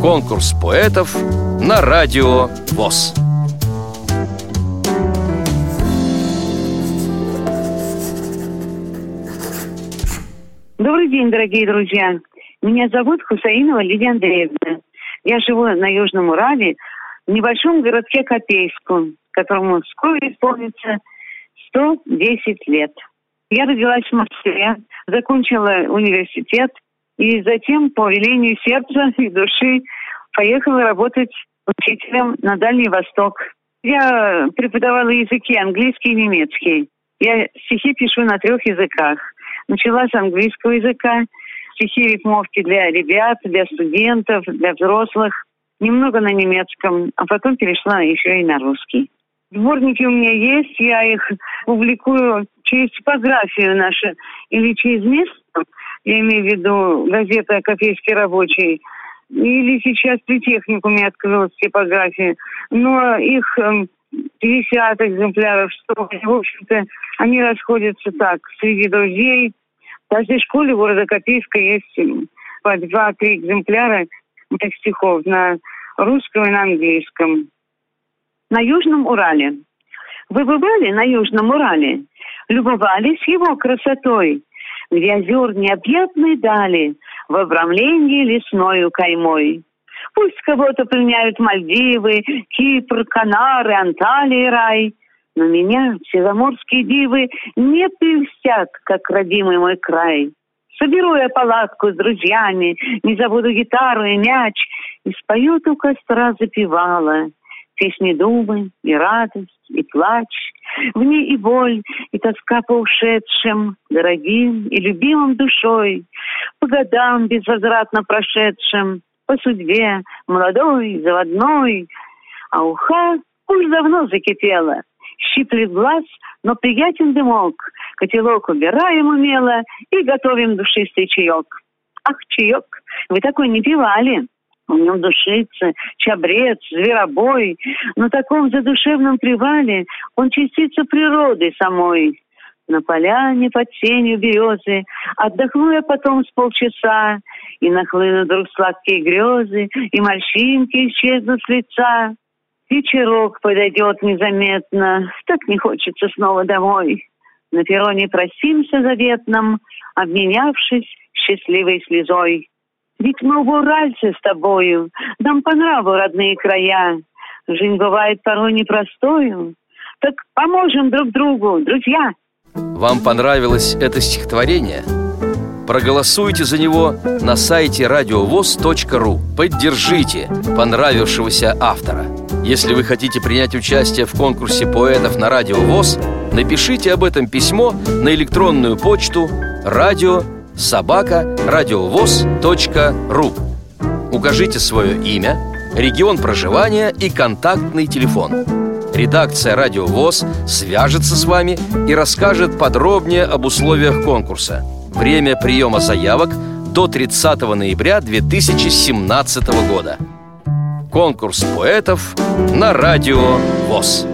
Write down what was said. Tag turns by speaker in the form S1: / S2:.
S1: Конкурс поэтов на радио ВОЗ.
S2: Добрый день, дорогие друзья. Меня зовут Хусаинова Лидия Андреевна. Я живу на Южном Урале, в небольшом городке Копейску, которому вскоре исполнится 110 лет. Я родилась в Москве, закончила университет и затем по велению сердца и души поехала работать учителем на Дальний Восток. Я преподавала языки английский и немецкий. Я стихи пишу на трех языках. Начала с английского языка, стихи рифмовки для ребят, для студентов, для взрослых, немного на немецком, а потом перешла еще и на русский. Сборники у меня есть, я их публикую через типографию нашу или через место, я имею в виду газета «Копейский рабочий», или сейчас при техникуме открылась типография, но их 50 эм, экземпляров, 100, в общем-то, они расходятся так, среди друзей. В каждой школе города Копейска есть по два-три экземпляра моих стихов на русском и на английском. На Южном Урале. Вы бывали на Южном Урале? Любовались его красотой? Где озер необъятной дали в обрамлении лесною каймой. Пусть кого-то пленяют Мальдивы, Кипр, Канары, Анталии рай. Но меня севаморские дивы не прельстят, как родимый мой край. Соберу я палатку с друзьями, не забуду гитару и мяч, и споют у костра запевала песни думы и радость, и плач, в ней и боль, и тоска по ушедшим, дорогим и любимым душой, по годам безвозвратно прошедшим, по судьбе молодой, заводной, а уха уж давно закипела, щиплет глаз, но приятен дымок, котелок убираем умело и готовим душистый чаек. Ах, чаек, вы такой не пивали в нем душится, чабрец, зверобой. На таком задушевном привале он частица природы самой. На поляне под тенью березы отдохну я потом с полчаса, и нахлынут вдруг сладкие грезы, и морщинки исчезнут с лица. Вечерок подойдет незаметно, так не хочется снова домой. На перроне просимся заветном, обменявшись счастливой слезой. Ведь мы в Уральце с тобою, нам по нраву родные края. Жизнь бывает порой непростою. Так поможем друг другу, друзья.
S1: Вам понравилось это стихотворение? Проголосуйте за него на сайте радиовоз.ру Поддержите понравившегося автора Если вы хотите принять участие в конкурсе поэтов на Радио ВОЗ Напишите об этом письмо на электронную почту радио собака радиовоз.ру Укажите свое имя, регион проживания и контактный телефон. Редакция «Радио ВОЗ» свяжется с вами и расскажет подробнее об условиях конкурса. Время приема заявок до 30 ноября 2017 года. Конкурс поэтов на Радио ВОЗ.